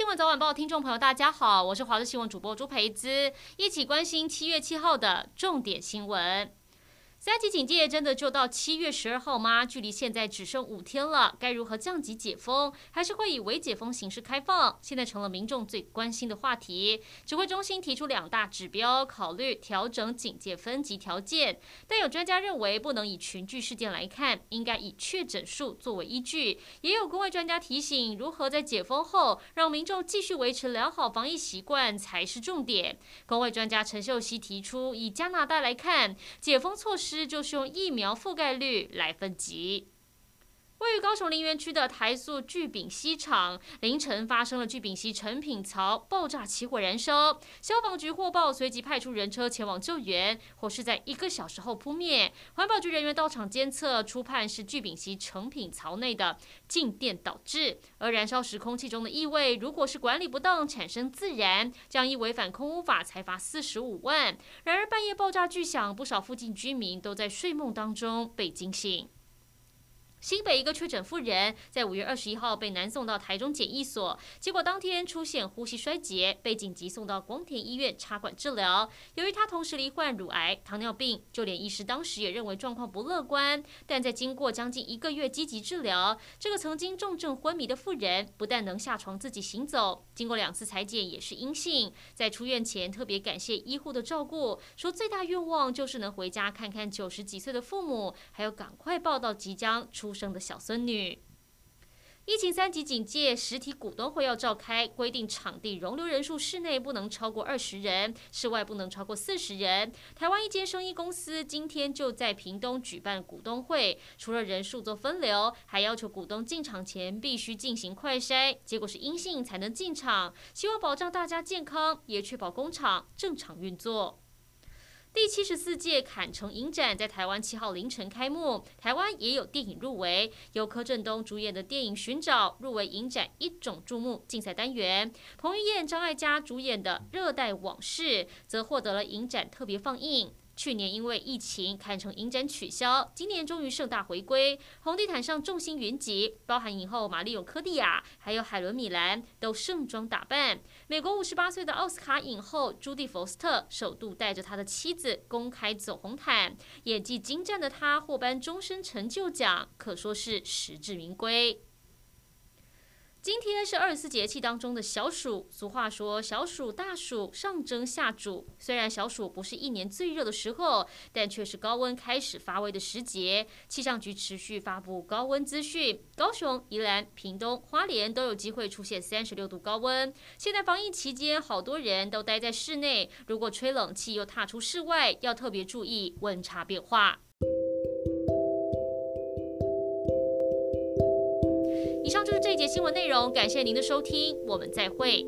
新闻早晚报听众朋友，大家好，我是华视新闻主播朱培姿，一起关心七月七号的重点新闻。三级警戒真的就到七月十二号吗？距离现在只剩五天了，该如何降级解封？还是会以微解封形式开放？现在成了民众最关心的话题。指挥中心提出两大指标，考虑调整警戒分级条件，但有专家认为不能以群聚事件来看，应该以确诊数作为依据。也有公卫专家提醒，如何在解封后让民众继续维持良好防疫习惯才是重点。公卫专家陈秀熙提出，以加拿大来看，解封措施。就是用疫苗覆盖率来分级。位于高雄林园区的台塑聚丙烯厂凌晨发生了聚丙烯成品槽爆炸起火燃烧，消防局获报，随即派出人车前往救援，火势在一个小时后扑灭。环保局人员到场监测，初判是聚丙烯成品槽内的静电导致。而燃烧时空气中的异味，如果是管理不当产生自燃，将依违反空污法裁罚四十五万。然而半夜爆炸巨响，不少附近居民都在睡梦当中被惊醒。新北一个确诊妇人，在五月二十一号被南送到台中检疫所，结果当天出现呼吸衰竭，被紧急送到光田医院插管治疗。由于她同时罹患乳癌、糖尿病，就连医师当时也认为状况不乐观。但在经过将近一个月积极治疗，这个曾经重症昏迷的妇人，不但能下床自己行走，经过两次采检也是阴性。在出院前特别感谢医护的照顾，说最大愿望就是能回家看看九十几岁的父母，还有赶快报到即将出。生的小孙女，疫情三级警戒，实体股东会要召开，规定场地容留人数，室内不能超过二十人，室外不能超过四十人。台湾一间生意公司今天就在屏东举办股东会，除了人数做分流，还要求股东进场前必须进行快筛，结果是阴性才能进场，希望保障大家健康，也确保工厂正常运作。第七十四届坎城影展在台湾七号凌晨开幕，台湾也有电影入围，由柯震东主演的电影《寻找》入围影展一种注目竞赛单元，彭于晏、张艾嘉主演的《热带往事》则获得了影展特别放映。去年因为疫情，堪称影展取消，今年终于盛大回归。红地毯上众星云集，包含影后玛丽永科蒂亚，还有海伦米兰都盛装打扮。美国五十八岁的奥斯卡影后朱蒂福斯特首度带着他的妻子公开走红毯，演技精湛的她获颁终身成就奖，可说是实至名归。今天是二十四节气当中的小暑，俗话说“小暑大暑，上蒸下煮”。虽然小暑不是一年最热的时候，但却是高温开始发威的时节。气象局持续发布高温资讯，高雄、宜兰、屏东、花莲都有机会出现三十六度高温。现在防疫期间，好多人都待在室内，如果吹冷气又踏出室外，要特别注意温差变化。节新闻内容，感谢您的收听，我们再会。